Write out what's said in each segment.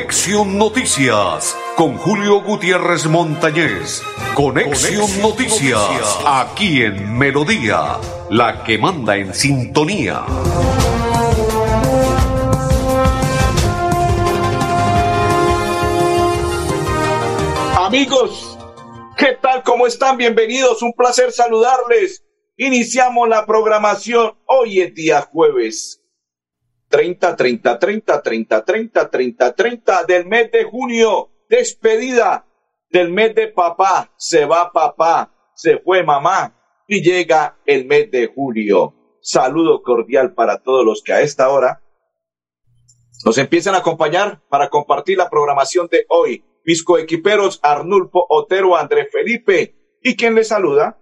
Conexión Noticias con Julio Gutiérrez Montañez. Conexión, Noticias, aquí en Melodía, la que manda en sintonía. Amigos, ¿qué tal? ¿Cómo están? Bienvenidos, un placer saludarles. Iniciamos la programación. Hoy es día jueves 30, 30, 30, 30, 30, 30, 30 del mes de junio. Despedida del mes de papá. Se va papá, se fue mamá y llega el mes de julio. Saludo cordial para todos los que a esta hora nos empiezan a acompañar para compartir la programación de hoy. Pisco Equiperos, Arnulfo Otero, André Felipe y quien le saluda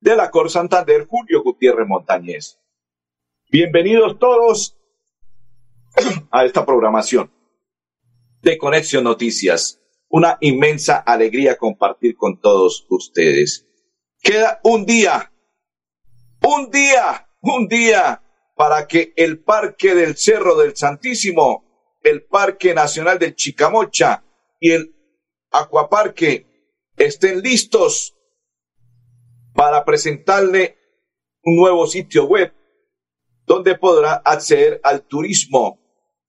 de la Cor Santander, Julio Gutiérrez Montañez. Bienvenidos todos a esta programación de Conexión Noticias. Una inmensa alegría compartir con todos ustedes. Queda un día, un día, un día para que el Parque del Cerro del Santísimo, el Parque Nacional del Chicamocha y el Acuaparque estén listos para presentarle un nuevo sitio web donde podrá acceder al turismo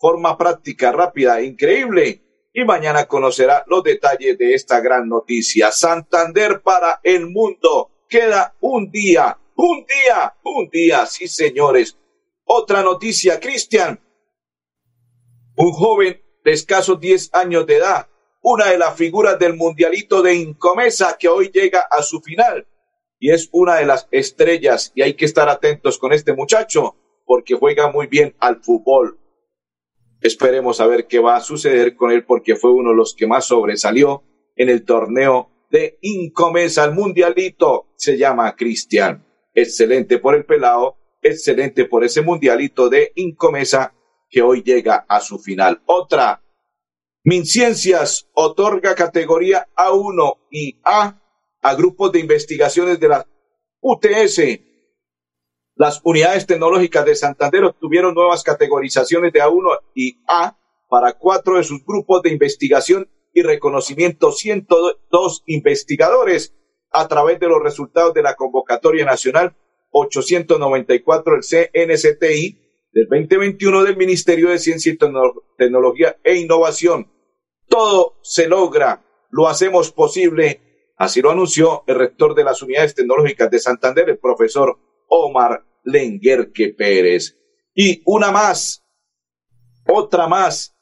forma práctica, rápida, increíble. Y mañana conocerá los detalles de esta gran noticia. Santander para el mundo. Queda un día, un día, un día, sí señores. Otra noticia, Cristian. Un joven de escasos 10 años de edad, una de las figuras del mundialito de Incomesa que hoy llega a su final y es una de las estrellas y hay que estar atentos con este muchacho porque juega muy bien al fútbol. Esperemos a ver qué va a suceder con él porque fue uno de los que más sobresalió en el torneo de Incomesa, el mundialito. Se llama Cristian. Excelente por el pelado, excelente por ese mundialito de Incomesa que hoy llega a su final. Otra, MinCiencias otorga categoría A1 y A a grupos de investigaciones de la UTS las unidades tecnológicas de Santander obtuvieron nuevas categorizaciones de A1 y A para cuatro de sus grupos de investigación y reconocimiento 102 investigadores. A través de los resultados de la convocatoria nacional 894 del CNCTI del 2021 del Ministerio de Ciencia y Tecnología e Innovación. Todo se logra, lo hacemos posible, así lo anunció el rector de las unidades tecnológicas de Santander, el profesor Omar Lenguerque Pérez. Y una más, otra más,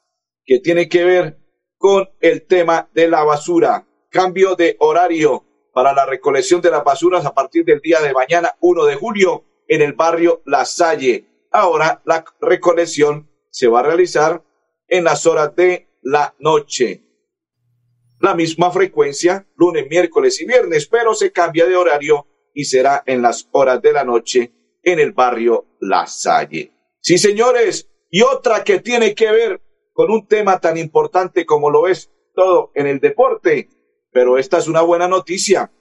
que tiene que ver con el tema de la basura. Cambio de horario para la recolección de las basuras a partir del día de mañana, 1 de julio, en el barrio La Salle. Ahora la recolección se va a realizar en las horas de la noche. La misma frecuencia, lunes, miércoles y viernes, pero se cambia de horario y será en las horas de la noche en el barrio La Salle. Sí, señores, y otra que tiene que ver con un tema tan importante como lo es todo en el deporte, pero esta es una buena noticia.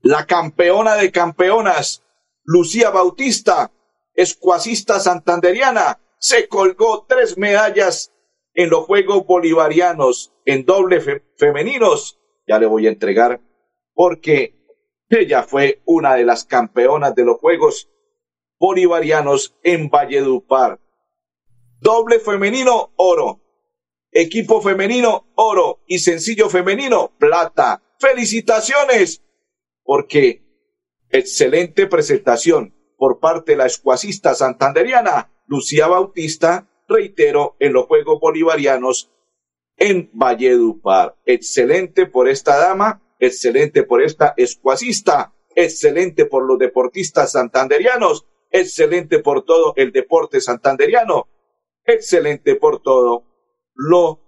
La campeona de campeonas, Lucía Bautista, escuasista santanderiana, se colgó tres medallas en los Juegos Bolivarianos en doble femeninos. Ya le voy a entregar porque ella fue una de las campeonas de los Juegos Bolivarianos en Valledupar. Doble femenino, oro. Equipo femenino, oro. Y sencillo femenino, plata. Felicitaciones, porque excelente presentación por parte de la escuasista santanderiana Lucía Bautista, reitero, en los Juegos Bolivarianos en Valledupar. Excelente por esta dama excelente por esta escuasista, excelente por los deportistas santanderianos, excelente por todo el deporte santanderiano, excelente por todo lo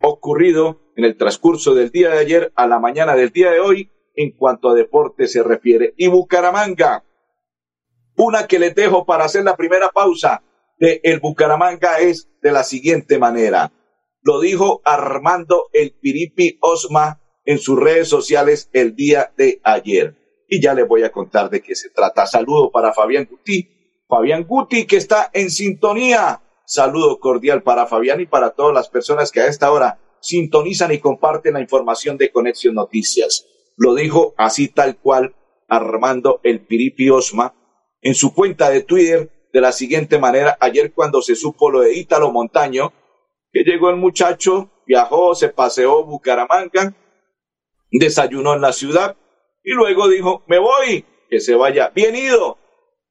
ocurrido en el transcurso del día de ayer a la mañana del día de hoy en cuanto a deporte se refiere. Y Bucaramanga, una que les dejo para hacer la primera pausa de el Bucaramanga es de la siguiente manera. Lo dijo Armando el Piripi Osma en sus redes sociales el día de ayer. Y ya les voy a contar de qué se trata. Saludo para Fabián Guti. Fabián Guti que está en sintonía. Saludo cordial para Fabián y para todas las personas que a esta hora sintonizan y comparten la información de Conexión Noticias. Lo dijo así tal cual Armando El Piripi Osma en su cuenta de Twitter de la siguiente manera ayer cuando se supo lo de Ítalo Montaño, que llegó el muchacho, viajó, se paseó Bucaramanga, desayunó en la ciudad y luego dijo, me voy, que se vaya. Bien ido,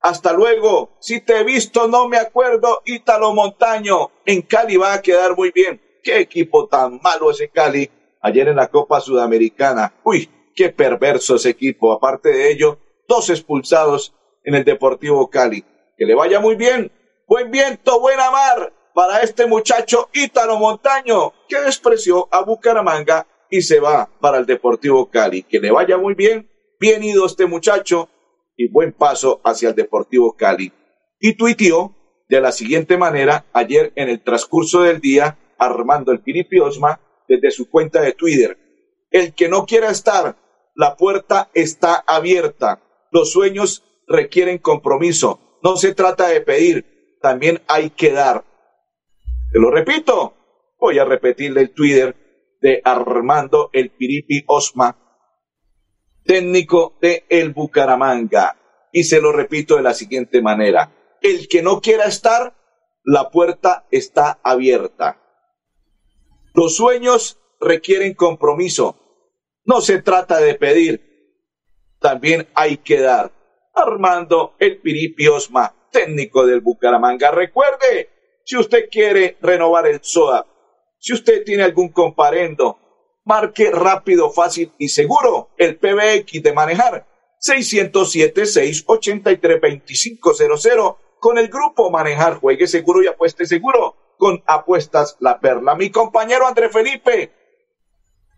hasta luego. Si te he visto, no me acuerdo. Ítalo Montaño. En Cali va a quedar muy bien. Qué equipo tan malo ese Cali. Ayer en la Copa Sudamericana. Uy, qué perverso ese equipo. Aparte de ello, dos expulsados en el Deportivo Cali. Que le vaya muy bien. Buen viento, buena mar para este muchacho Ítalo Montaño, que despreció a Bucaramanga y se va para el Deportivo Cali. Que le vaya muy bien. Bien ido este muchacho y buen paso hacia el Deportivo Cali. Y tuiteó de la siguiente manera ayer en el transcurso del día Armando el Piripi Osma desde su cuenta de Twitter. El que no quiera estar, la puerta está abierta. Los sueños requieren compromiso. No se trata de pedir, también hay que dar. Te lo repito, voy a repetirle el Twitter de Armando el Piripi Osma técnico de el Bucaramanga. Y se lo repito de la siguiente manera. El que no quiera estar, la puerta está abierta. Los sueños requieren compromiso. No se trata de pedir, también hay que dar. Armando el Piripi Osma, técnico del Bucaramanga. Recuerde, si usted quiere renovar el SOA, si usted tiene algún comparendo, Marque rápido, fácil y seguro el PBX de manejar 607-683-2500 con el grupo Manejar. Juegue seguro y apueste seguro con Apuestas La Perla. Mi compañero André Felipe.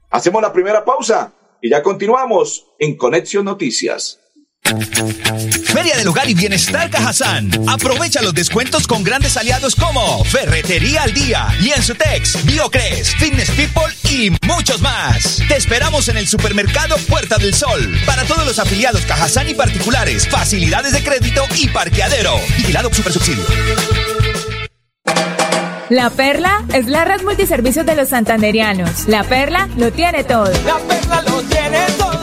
Hacemos la primera pausa y ya continuamos en Conexión Noticias. Feria del Hogar y Bienestar Cajazán. Aprovecha los descuentos con grandes aliados como Ferretería al Día, Lienzutex, Biocres, Fitness People y muchos más. Te esperamos en el supermercado Puerta del Sol. Para todos los afiliados Cajazán y particulares, facilidades de crédito y parqueadero. Vigilado Super Subsidio. La Perla es la red multiservicios de los santanderianos. La Perla lo tiene todo. La Perla lo tiene todo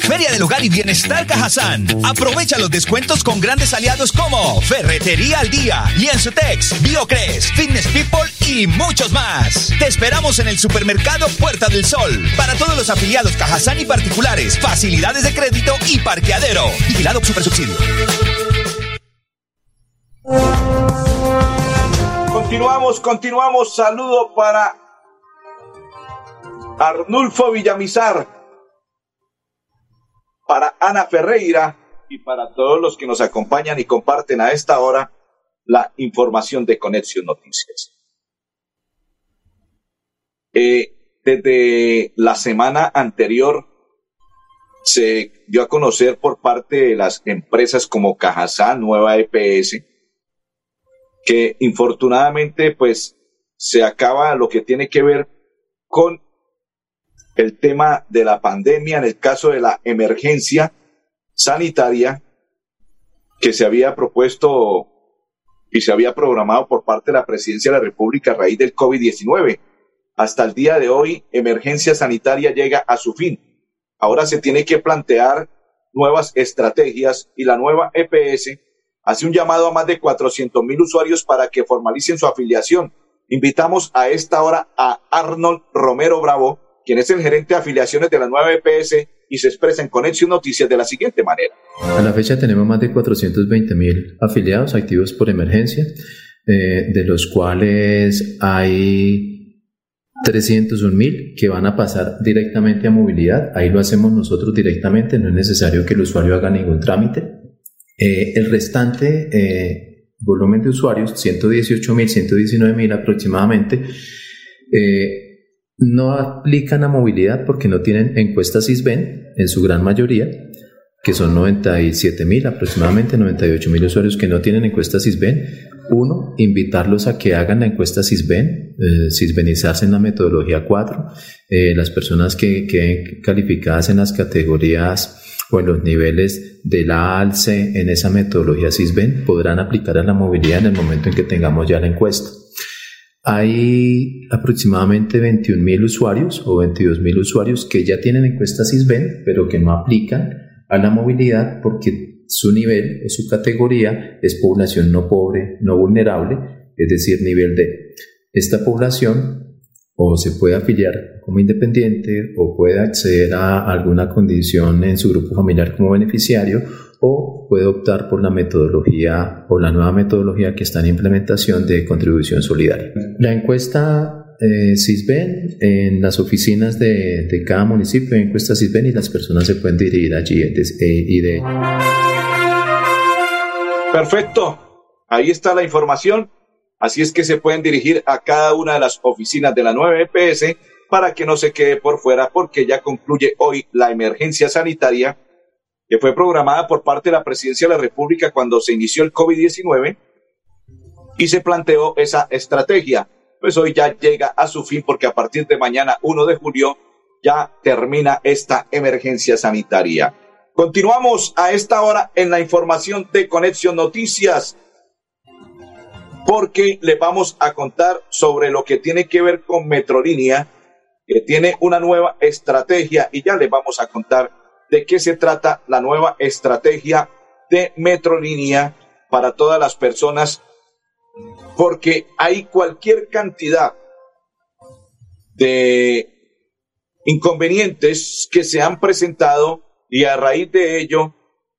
Feria del Hogar y Bienestar Cajazán. Aprovecha los descuentos con grandes aliados como Ferretería al Día, Lienzutex, Biocres, Fitness People y muchos más. Te esperamos en el supermercado Puerta del Sol. Para todos los afiliados Cajazán y particulares, facilidades de crédito y parqueadero. Vigilado Supersubsidio. Continuamos, continuamos. Saludo para Arnulfo Villamizar, para Ana Ferreira y para todos los que nos acompañan y comparten a esta hora la información de Conexión Noticias. Eh, desde la semana anterior se dio a conocer por parte de las empresas como Cajazán, Nueva EPS, que infortunadamente pues se acaba lo que tiene que ver con el tema de la pandemia en el caso de la emergencia sanitaria que se había propuesto y se había programado por parte de la presidencia de la República a raíz del COVID-19. Hasta el día de hoy, emergencia sanitaria llega a su fin. Ahora se tiene que plantear nuevas estrategias y la nueva EPS hace un llamado a más de 400 mil usuarios para que formalicen su afiliación. Invitamos a esta hora a Arnold Romero Bravo, quien es el gerente de afiliaciones de la nueva EPS y se expresa en Conexión Noticias de la siguiente manera. A la fecha tenemos más de 420 mil afiliados activos por emergencia, eh, de los cuales hay 301 mil que van a pasar directamente a movilidad. Ahí lo hacemos nosotros directamente, no es necesario que el usuario haga ningún trámite. Eh, el restante eh, volumen de usuarios, 118 mil, 119 mil aproximadamente, eh, no aplican a movilidad porque no tienen encuestas ISBEN en su gran mayoría que son 97 mil, aproximadamente 98 mil usuarios que no tienen encuesta CISBEN. Uno, invitarlos a que hagan la encuesta CISBEN, eh, CISBENizarse en la metodología 4. Eh, las personas que queden calificadas en las categorías o en los niveles de la ALCE en esa metodología CISBEN podrán aplicar a la movilidad en el momento en que tengamos ya la encuesta. Hay aproximadamente 21 mil usuarios o 22 mil usuarios que ya tienen encuesta CISBEN, pero que no aplican a la movilidad porque su nivel o su categoría es población no pobre, no vulnerable, es decir, nivel D. Esta población o se puede afiliar como independiente o puede acceder a alguna condición en su grupo familiar como beneficiario o puede optar por la metodología o la nueva metodología que está en implementación de contribución solidaria. La encuesta eh, CISBEN en las oficinas de, de, cada municipio, encuesta CISBEN y las personas se pueden dirigir allí eh, y de... Perfecto, ahí está la información. Así es que se pueden dirigir a cada una de las oficinas de la 9 EPS para que no se quede por fuera porque ya concluye hoy la emergencia sanitaria que fue programada por parte de la Presidencia de la República cuando se inició el COVID-19 y se planteó esa estrategia pues hoy ya llega a su fin porque a partir de mañana 1 de julio ya termina esta emergencia sanitaria. Continuamos a esta hora en la información de Conexión Noticias porque le vamos a contar sobre lo que tiene que ver con Metrolínea, que tiene una nueva estrategia y ya le vamos a contar de qué se trata la nueva estrategia de Metrolínea para todas las personas porque hay cualquier cantidad de inconvenientes que se han presentado y a raíz de ello,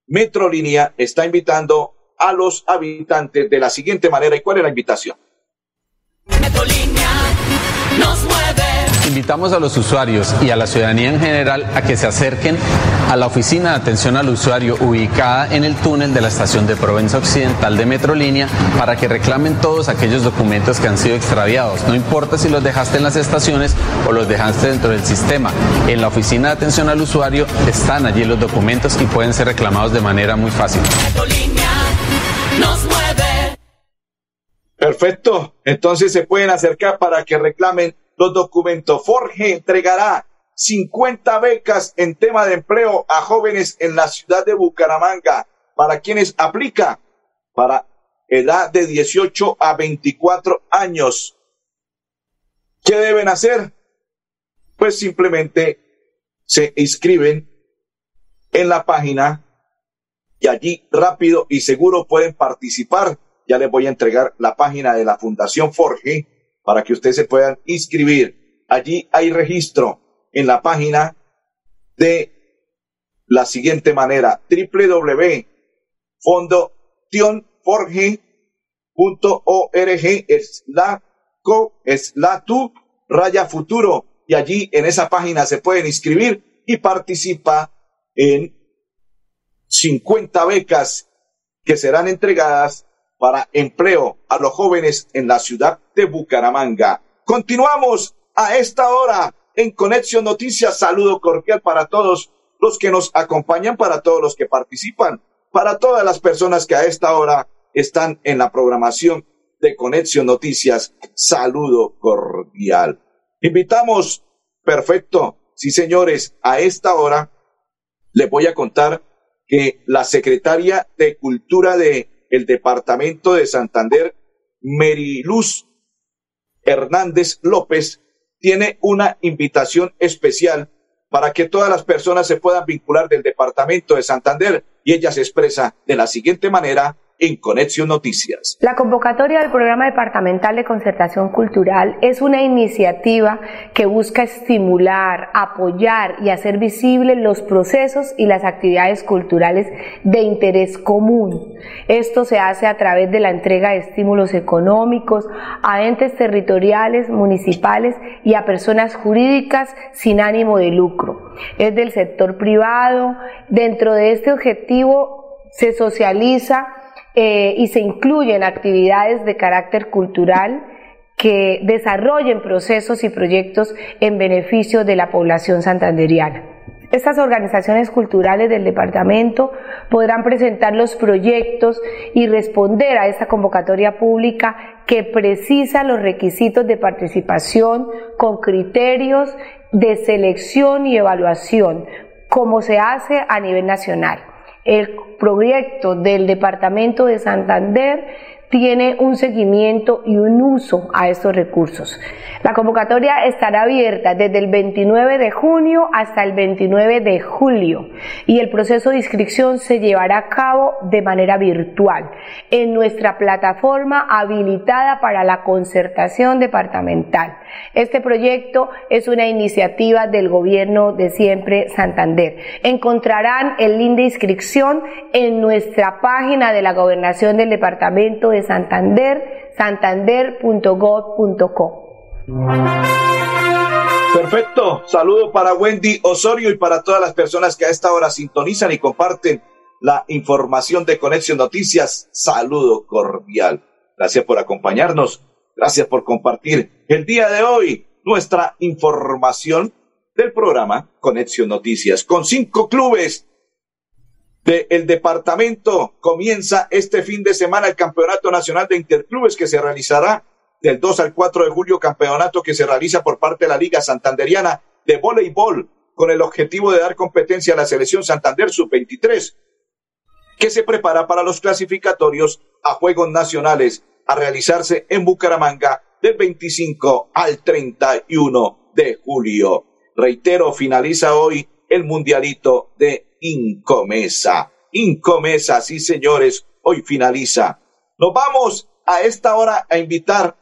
Metrolínea está invitando a los habitantes de la siguiente manera. ¿Y cuál es la invitación? nos mueve. Invitamos a los usuarios y a la ciudadanía en general a que se acerquen a la oficina de atención al usuario ubicada en el túnel de la estación de Provenza Occidental de Metrolínea para que reclamen todos aquellos documentos que han sido extraviados. No importa si los dejaste en las estaciones o los dejaste dentro del sistema. En la oficina de atención al usuario están allí los documentos y pueden ser reclamados de manera muy fácil. nos Perfecto. Entonces se pueden acercar para que reclamen los documentos. Forge entregará 50 becas en tema de empleo a jóvenes en la ciudad de Bucaramanga. ¿Para quienes aplica? Para edad de 18 a 24 años. ¿Qué deben hacer? Pues simplemente se inscriben en la página y allí rápido y seguro pueden participar. Ya les voy a entregar la página de la Fundación Forge para que ustedes se puedan inscribir. Allí hay registro en la página de la siguiente manera, www.fondotionforge.org es la co es la tu raya futuro y allí en esa página se pueden inscribir y participa en 50 becas que serán entregadas para empleo a los jóvenes en la ciudad de Bucaramanga. Continuamos a esta hora en Conexión Noticias. Saludo cordial para todos los que nos acompañan, para todos los que participan, para todas las personas que a esta hora están en la programación de Conexión Noticias. Saludo cordial. Invitamos, perfecto, sí señores, a esta hora les voy a contar que la secretaria de Cultura de el departamento de Santander, Meriluz Hernández López, tiene una invitación especial para que todas las personas se puedan vincular del departamento de Santander y ella se expresa de la siguiente manera en Conexión Noticias. La convocatoria del Programa Departamental de Concertación Cultural es una iniciativa que busca estimular, apoyar y hacer visibles los procesos y las actividades culturales de interés común. Esto se hace a través de la entrega de estímulos económicos a entes territoriales, municipales y a personas jurídicas sin ánimo de lucro. Es del sector privado. Dentro de este objetivo se socializa eh, y se incluyen actividades de carácter cultural que desarrollen procesos y proyectos en beneficio de la población santanderiana. Estas organizaciones culturales del departamento podrán presentar los proyectos y responder a esta convocatoria pública que precisa los requisitos de participación con criterios de selección y evaluación, como se hace a nivel nacional proyecto del Departamento de Santander tiene un seguimiento y un uso a estos recursos. La convocatoria estará abierta desde el 29 de junio hasta el 29 de julio y el proceso de inscripción se llevará a cabo de manera virtual en nuestra plataforma habilitada para la concertación departamental. Este proyecto es una iniciativa del gobierno de siempre Santander. Encontrarán el link de inscripción en nuestra página de la gobernación del departamento de Santander, santander.gov.co. Perfecto. Saludo para Wendy Osorio y para todas las personas que a esta hora sintonizan y comparten la información de Conexión Noticias. Saludo cordial. Gracias por acompañarnos. Gracias por compartir el día de hoy nuestra información del programa Conexión Noticias. Con cinco clubes del departamento comienza este fin de semana el Campeonato Nacional de Interclubes que se realizará del 2 al 4 de julio, campeonato que se realiza por parte de la Liga Santanderiana de Voleibol, con el objetivo de dar competencia a la selección Santander Sub-23, que se prepara para los clasificatorios a Juegos Nacionales a realizarse en Bucaramanga del 25 al 31 de julio. Reitero, finaliza hoy el Mundialito de Incomesa. Incomesa, sí señores, hoy finaliza. Nos vamos a esta hora a invitar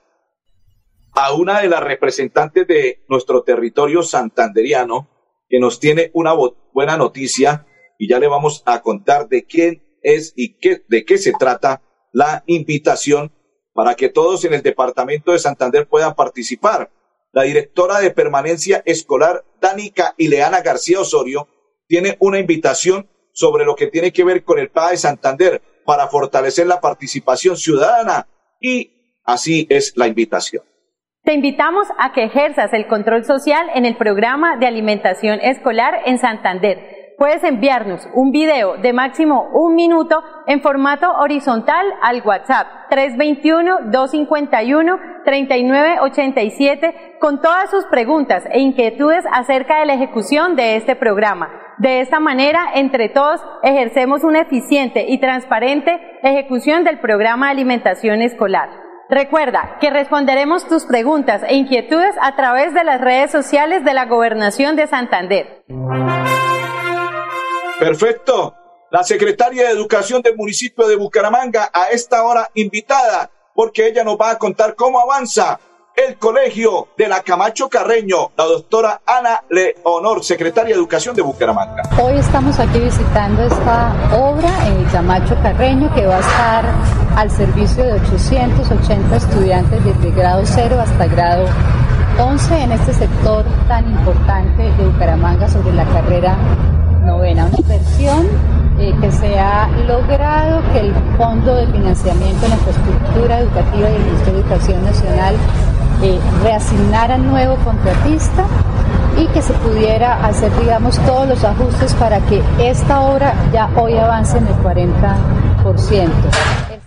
a una de las representantes de nuestro territorio santanderiano que nos tiene una buena noticia y ya le vamos a contar de quién es y qué, de qué se trata la invitación para que todos en el departamento de Santander puedan participar. La directora de permanencia escolar, Danica Ileana García Osorio, tiene una invitación sobre lo que tiene que ver con el PA de Santander para fortalecer la participación ciudadana y así es la invitación. Te invitamos a que ejerzas el control social en el programa de alimentación escolar en Santander. Puedes enviarnos un video de máximo un minuto en formato horizontal al WhatsApp 321-251-3987 con todas sus preguntas e inquietudes acerca de la ejecución de este programa. De esta manera, entre todos, ejercemos una eficiente y transparente ejecución del programa de alimentación escolar. Recuerda que responderemos tus preguntas e inquietudes a través de las redes sociales de la Gobernación de Santander. Perfecto. La secretaria de Educación del municipio de Bucaramanga a esta hora invitada porque ella nos va a contar cómo avanza el colegio de la Camacho Carreño, la doctora Ana Leonor, secretaria de Educación de Bucaramanga. Hoy estamos aquí visitando esta obra en Camacho Carreño que va a estar al servicio de 880 estudiantes desde grado 0 hasta grado 11 en este sector tan importante de Bucaramanga sobre la carrera novena. Una inversión eh, que se ha logrado que el Fondo de Financiamiento en Infraestructura Educativa y el Ministerio de Educación Nacional eh, reasignar al nuevo contratista y que se pudiera hacer, digamos, todos los ajustes para que esta obra ya hoy avance en el 40%.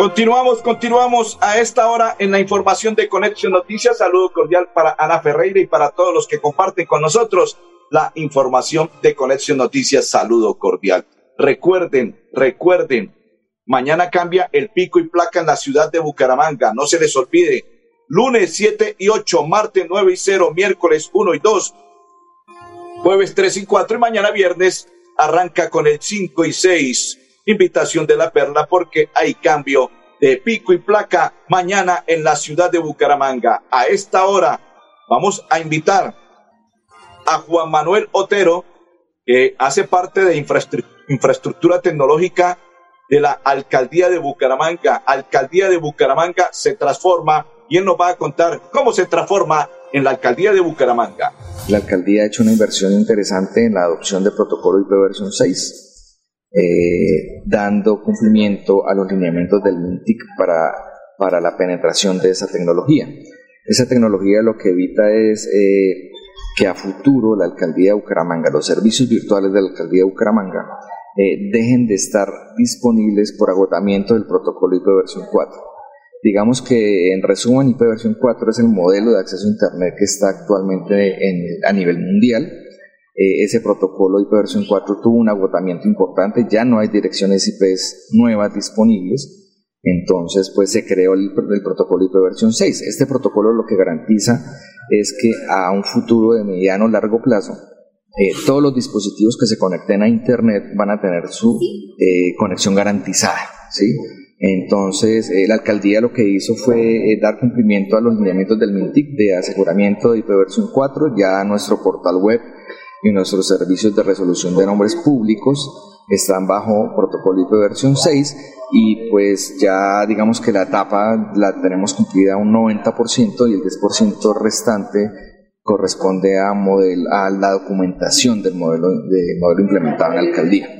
Continuamos, continuamos a esta hora en la información de Conexión Noticias. Saludo cordial para Ana Ferreira y para todos los que comparten con nosotros la información de Conexión Noticias. Saludo cordial. Recuerden, recuerden, mañana cambia el pico y placa en la ciudad de Bucaramanga. No se les olvide. Lunes 7 y 8, martes 9 y 0, miércoles 1 y 2, jueves 3 y 4 y mañana viernes arranca con el 5 y 6 invitación de la Perla porque hay cambio de pico y placa mañana en la ciudad de Bucaramanga. A esta hora vamos a invitar a Juan Manuel Otero, que hace parte de infraestructura tecnológica de la alcaldía de Bucaramanga. Alcaldía de Bucaramanga se transforma y él nos va a contar cómo se transforma en la alcaldía de Bucaramanga. La alcaldía ha hecho una inversión interesante en la adopción del protocolo IP versión 6 eh, dando cumplimiento a los lineamientos del MINTIC para, para la penetración de esa tecnología. Esa tecnología lo que evita es eh, que a futuro la alcaldía de Bucaramanga, los servicios virtuales de la alcaldía de Bucaramanga, eh, dejen de estar disponibles por agotamiento del protocolo IP versión 4. Digamos que en resumen IP versión 4 es el modelo de acceso a Internet que está actualmente en, a nivel mundial eh, ese protocolo IP versión 4 tuvo un agotamiento importante, ya no hay direcciones IP nuevas disponibles, entonces pues se creó el, protocolo IP versión 6. Este protocolo lo que garantiza es que a un futuro de mediano largo plazo eh, todos los dispositivos que se conecten a Internet van a tener su eh, conexión garantizada. ¿sí? Entonces, la alcaldía lo que hizo fue dar cumplimiento a los lineamientos del MINTIC de aseguramiento de IP versión 4, ya nuestro portal web y nuestros servicios de resolución de nombres públicos están bajo protocolo IP versión 6 y pues ya digamos que la etapa la tenemos cumplida un 90% y el 10% restante corresponde a, model, a la documentación del modelo, de modelo implementado en la alcaldía.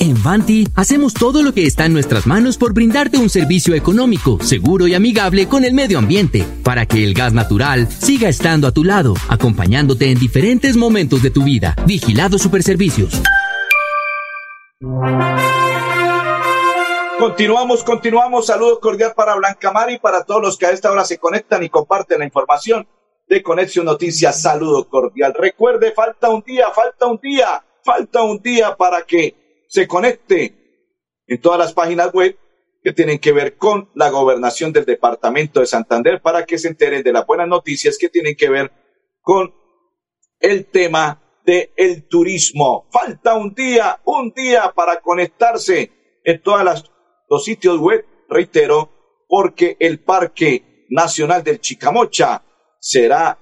En Vanti hacemos todo lo que está en nuestras manos por brindarte un servicio económico, seguro y amigable con el medio ambiente, para que el gas natural siga estando a tu lado, acompañándote en diferentes momentos de tu vida. Vigilado Superservicios. Continuamos, continuamos. Saludos cordial para Blanca Mari y para todos los que a esta hora se conectan y comparten la información de Conexión Noticias. Saludo cordial. Recuerde, falta un día, falta un día, falta un día para que se conecte en todas las páginas web que tienen que ver con la gobernación del departamento de Santander para que se enteren de las buenas noticias que tienen que ver con el tema del el turismo. Falta un día, un día para conectarse en todas los sitios web, reitero, porque el Parque Nacional del Chicamocha será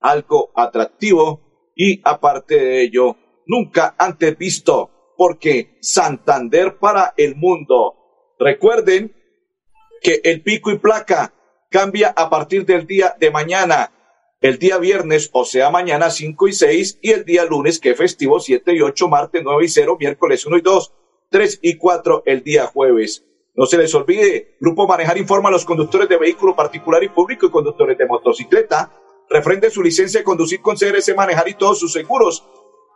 algo atractivo y aparte de ello, nunca antes visto, porque Santander para el mundo. Recuerden que el pico y placa cambia a partir del día de mañana, el día viernes, o sea, mañana 5 y 6, y el día lunes, que es festivo 7 y 8, martes 9 y 0, miércoles 1 y 2, 3 y 4, el día jueves. No se les olvide, Grupo Manejar informa a los conductores de vehículo particular y público y conductores de motocicleta. Refrende su licencia de conducir con CRS Manejar y todos sus seguros.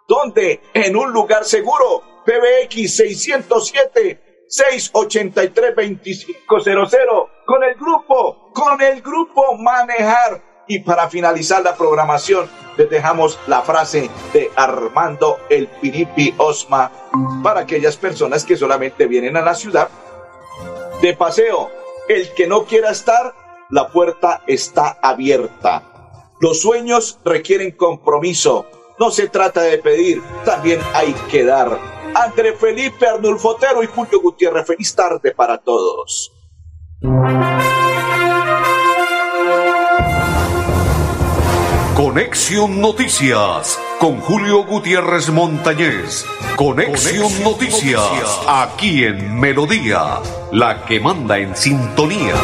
¿Dónde? En un lugar seguro. PBX 607 683 2500. Con el grupo, con el grupo Manejar. Y para finalizar la programación, les dejamos la frase de Armando el Piripi Osma para aquellas personas que solamente vienen a la ciudad de paseo. El que no quiera estar, la puerta está abierta. Los sueños requieren compromiso. No se trata de pedir, también hay que dar. André Felipe Arnulfotero y Julio Gutiérrez, feliz tarde para todos. Conexión Noticias con Julio Gutiérrez Montañez. Conexión, Noticias, aquí en Melodía, la que manda en sintonía.